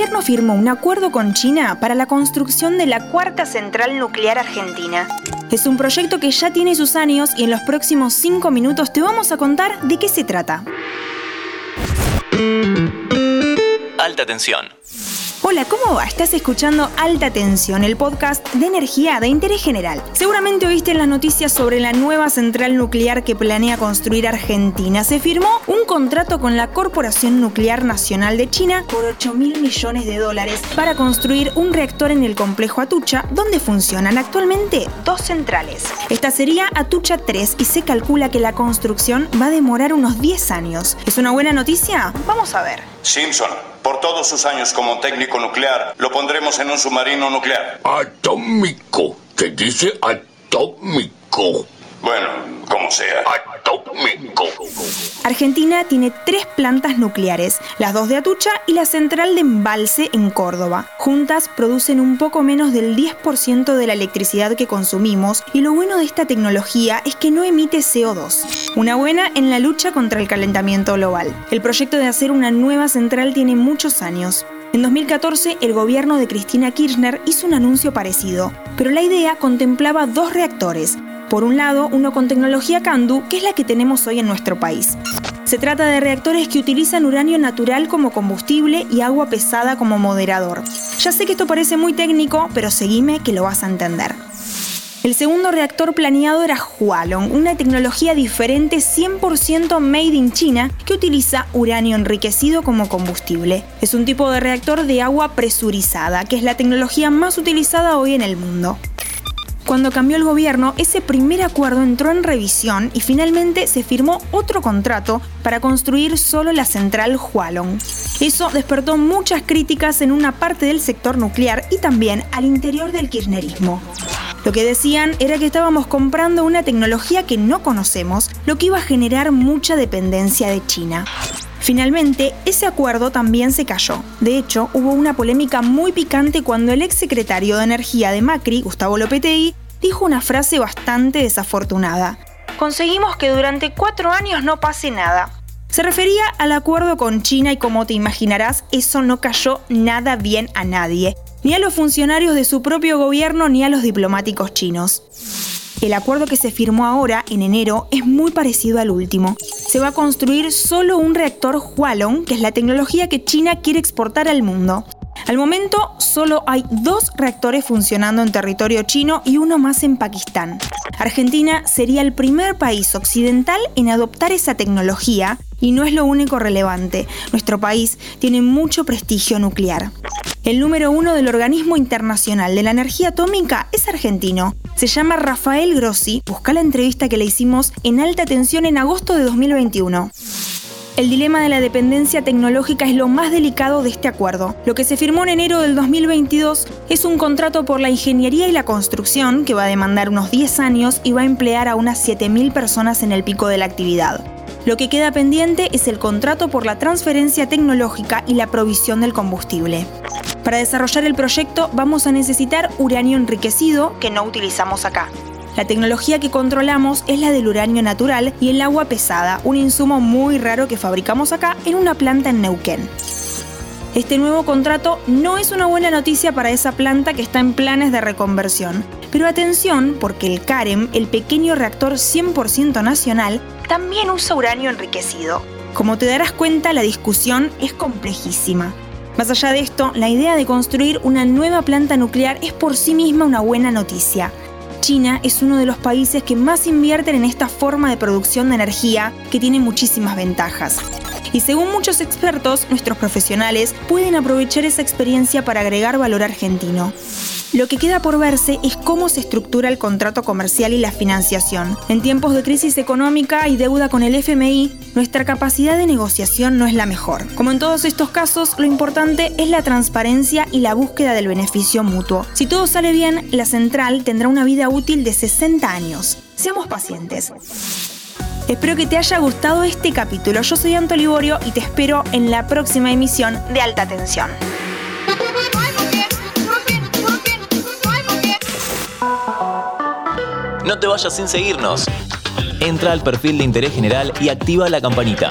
gobierno firmó un acuerdo con China para la construcción de la cuarta central nuclear argentina. Es un proyecto que ya tiene sus años y en los próximos cinco minutos te vamos a contar de qué se trata. Alta tensión. Hola, ¿cómo va? Estás escuchando Alta Tensión, el podcast de energía de interés general. Seguramente oíste en las noticias sobre la nueva central nuclear que planea construir Argentina. Se firmó un contrato con la Corporación Nuclear Nacional de China por 8 mil millones de dólares para construir un reactor en el complejo Atucha, donde funcionan actualmente dos centrales. Esta sería Atucha 3 y se calcula que la construcción va a demorar unos 10 años. ¿Es una buena noticia? Vamos a ver. Simpson, por todos sus años como técnico nuclear, lo pondremos en un submarino nuclear. Atómico. ¿Qué dice atómico? Bueno, sea. Argentina tiene tres plantas nucleares, las dos de Atucha y la central de Embalse en Córdoba. Juntas producen un poco menos del 10% de la electricidad que consumimos y lo bueno de esta tecnología es que no emite CO2. Una buena en la lucha contra el calentamiento global. El proyecto de hacer una nueva central tiene muchos años. En 2014, el gobierno de Cristina Kirchner hizo un anuncio parecido, pero la idea contemplaba dos reactores, por un lado, uno con tecnología CANDU, que es la que tenemos hoy en nuestro país. Se trata de reactores que utilizan uranio natural como combustible y agua pesada como moderador. Ya sé que esto parece muy técnico, pero seguime que lo vas a entender. El segundo reactor planeado era Hualong, una tecnología diferente 100% made in China que utiliza uranio enriquecido como combustible. Es un tipo de reactor de agua presurizada, que es la tecnología más utilizada hoy en el mundo. Cuando cambió el gobierno, ese primer acuerdo entró en revisión y finalmente se firmó otro contrato para construir solo la central Hualong. Eso despertó muchas críticas en una parte del sector nuclear y también al interior del kirchnerismo. Lo que decían era que estábamos comprando una tecnología que no conocemos, lo que iba a generar mucha dependencia de China. Finalmente, ese acuerdo también se cayó. De hecho, hubo una polémica muy picante cuando el exsecretario de Energía de Macri, Gustavo Lopetegui, dijo una frase bastante desafortunada. Conseguimos que durante cuatro años no pase nada. Se refería al acuerdo con China y como te imaginarás, eso no cayó nada bien a nadie, ni a los funcionarios de su propio gobierno ni a los diplomáticos chinos. El acuerdo que se firmó ahora, en enero, es muy parecido al último. Se va a construir solo un reactor Hualong, que es la tecnología que China quiere exportar al mundo. Al momento, solo hay dos reactores funcionando en territorio chino y uno más en Pakistán. Argentina sería el primer país occidental en adoptar esa tecnología y no es lo único relevante. Nuestro país tiene mucho prestigio nuclear. El número uno del Organismo Internacional de la Energía Atómica es argentino. Se llama Rafael Grossi. Busca la entrevista que le hicimos en alta tensión en agosto de 2021. El dilema de la dependencia tecnológica es lo más delicado de este acuerdo. Lo que se firmó en enero del 2022 es un contrato por la ingeniería y la construcción que va a demandar unos 10 años y va a emplear a unas 7.000 personas en el pico de la actividad. Lo que queda pendiente es el contrato por la transferencia tecnológica y la provisión del combustible. Para desarrollar el proyecto vamos a necesitar uranio enriquecido que no utilizamos acá. La tecnología que controlamos es la del uranio natural y el agua pesada, un insumo muy raro que fabricamos acá en una planta en Neuquén. Este nuevo contrato no es una buena noticia para esa planta que está en planes de reconversión. Pero atención, porque el CAREM, el pequeño reactor 100% nacional, también usa uranio enriquecido. Como te darás cuenta, la discusión es complejísima. Más allá de esto, la idea de construir una nueva planta nuclear es por sí misma una buena noticia. China es uno de los países que más invierten en esta forma de producción de energía que tiene muchísimas ventajas. Y según muchos expertos, nuestros profesionales pueden aprovechar esa experiencia para agregar valor argentino. Lo que queda por verse es cómo se estructura el contrato comercial y la financiación. En tiempos de crisis económica y deuda con el FMI, nuestra capacidad de negociación no es la mejor. Como en todos estos casos, lo importante es la transparencia y la búsqueda del beneficio mutuo. Si todo sale bien, la central tendrá una vida útil de 60 años. Seamos pacientes. Espero que te haya gustado este capítulo. Yo soy Anto Liborio y te espero en la próxima emisión de Alta Tensión. No te vayas sin seguirnos. Entra al perfil de interés general y activa la campanita.